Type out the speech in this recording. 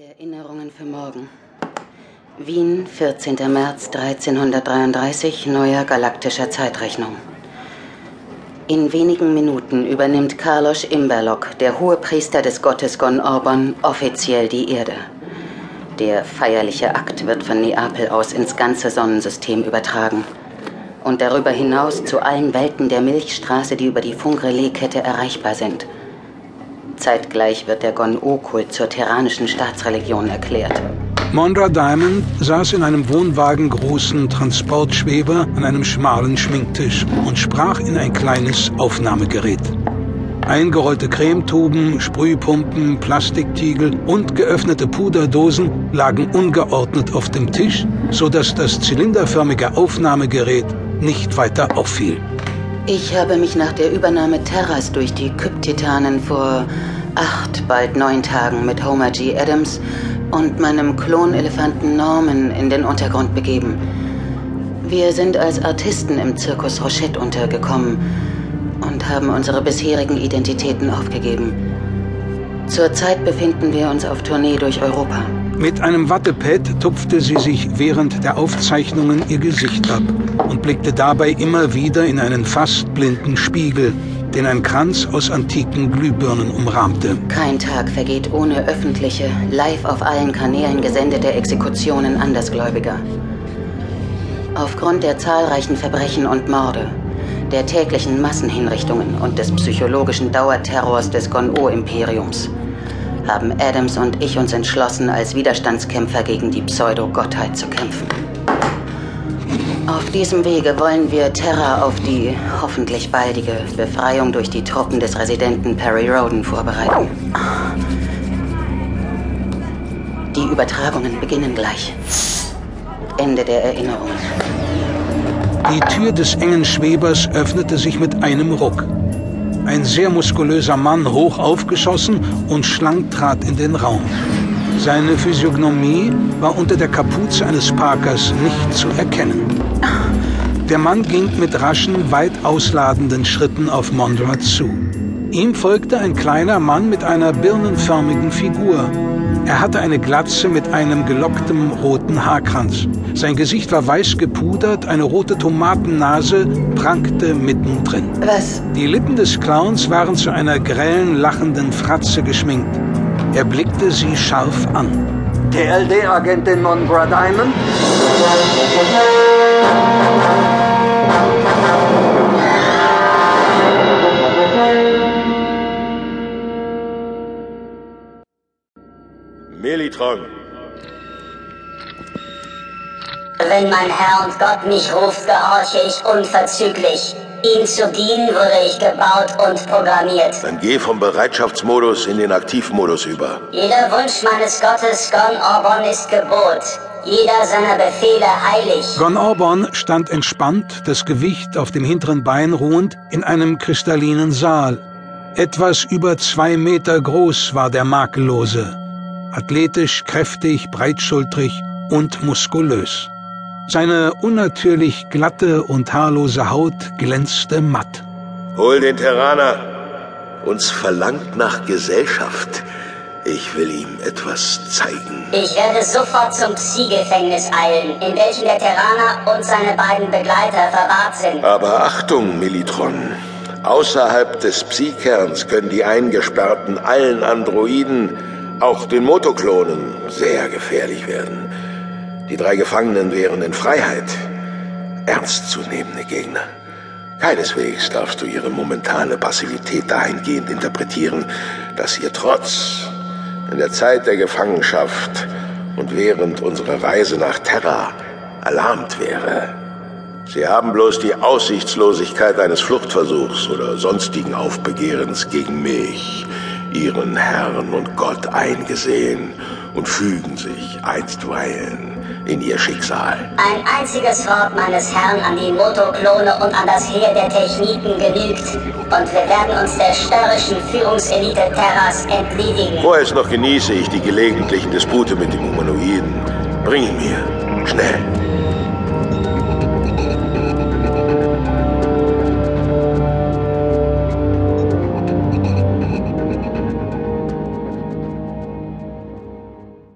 Erinnerungen für morgen. Wien, 14. März 1333, neuer galaktischer Zeitrechnung. In wenigen Minuten übernimmt Carlos Imberlock, der Hohepriester des Gottes Gon Orban, offiziell die Erde. Der feierliche Akt wird von Neapel aus ins ganze Sonnensystem übertragen und darüber hinaus zu allen Welten der Milchstraße, die über die Funkrelais-Kette erreichbar sind – Zeitgleich wird der Gon-O-Kult zur terranischen Staatsreligion erklärt. Mondra Diamond saß in einem Wohnwagen großen Transportschweber an einem schmalen Schminktisch und sprach in ein kleines Aufnahmegerät. Eingerollte Cremetuben, Sprühpumpen, Plastiktiegel und geöffnete Puderdosen lagen ungeordnet auf dem Tisch, sodass das zylinderförmige Aufnahmegerät nicht weiter auffiel. Ich habe mich nach der Übernahme Terras durch die Kyptitanen vor acht, bald neun Tagen mit Homer G. Adams und meinem Klonelefanten Norman in den Untergrund begeben. Wir sind als Artisten im Zirkus Rochette untergekommen und haben unsere bisherigen Identitäten aufgegeben. Zurzeit befinden wir uns auf Tournee durch Europa. Mit einem Wattepad tupfte sie sich während der Aufzeichnungen ihr Gesicht ab und blickte dabei immer wieder in einen fast blinden Spiegel, den ein Kranz aus antiken Glühbirnen umrahmte. Kein Tag vergeht ohne öffentliche, live auf allen Kanälen gesendete Exekutionen Andersgläubiger. Aufgrund der zahlreichen Verbrechen und Morde, der täglichen Massenhinrichtungen und des psychologischen Dauerterrors des Gon-O-Imperiums haben Adams und ich uns entschlossen, als Widerstandskämpfer gegen die Pseudo-Gottheit zu kämpfen. Auf diesem Wege wollen wir Terra auf die hoffentlich baldige Befreiung durch die Truppen des Residenten Perry Roden vorbereiten. Die Übertragungen beginnen gleich. Ende der Erinnerungen. Die Tür des engen Schwebers öffnete sich mit einem Ruck. Ein sehr muskulöser Mann, hoch aufgeschossen und schlank, trat in den Raum. Seine Physiognomie war unter der Kapuze eines Parkers nicht zu erkennen. Der Mann ging mit raschen, weit ausladenden Schritten auf Mondra zu. Ihm folgte ein kleiner Mann mit einer birnenförmigen Figur, er hatte eine Glatze mit einem gelocktem roten Haarkranz. Sein Gesicht war weiß gepudert, eine rote Tomatennase prangte mittendrin. Was? Die Lippen des Clowns waren zu einer grellen, lachenden Fratze geschminkt. Er blickte sie scharf an. TLD-Agentin Monbra Diamond? Melitron. Wenn mein Herr und Gott mich ruft, gehorche ich unverzüglich. Ihm zu dienen wurde ich gebaut und programmiert. Dann geh vom Bereitschaftsmodus in den Aktivmodus über. Jeder Wunsch meines Gottes Gon Orbon ist Gebot. Jeder seiner Befehle heilig. Gon Orbon stand entspannt, das Gewicht auf dem hinteren Bein ruhend, in einem kristallinen Saal. Etwas über zwei Meter groß war der Makellose athletisch, kräftig, breitschultrig und muskulös. Seine unnatürlich glatte und haarlose Haut glänzte matt. Hol den Terraner. Uns verlangt nach Gesellschaft. Ich will ihm etwas zeigen. Ich werde sofort zum Psi-Gefängnis eilen, in welchem der Terraner und seine beiden Begleiter verwahrt sind. Aber Achtung, Militron. Außerhalb des Psi-Kerns können die Eingesperrten allen Androiden auch den Motoklonen sehr gefährlich werden. Die drei Gefangenen wären in Freiheit ernstzunehmende Gegner. Keineswegs darfst du ihre momentane Passivität dahingehend interpretieren, dass ihr Trotz in der Zeit der Gefangenschaft und während unserer Reise nach Terra erlahmt wäre. Sie haben bloß die Aussichtslosigkeit eines Fluchtversuchs oder sonstigen Aufbegehrens gegen mich ihren Herrn und Gott eingesehen und fügen sich einstweilen in ihr Schicksal. Ein einziges Wort meines Herrn an die Motoklone und an das Heer der Techniken genügt. Und wir werden uns der störrischen Führungselite Terras entledigen. Vorerst noch genieße ich die gelegentlichen Dispute mit dem Humanoiden. Bring ihn mir. Schnell.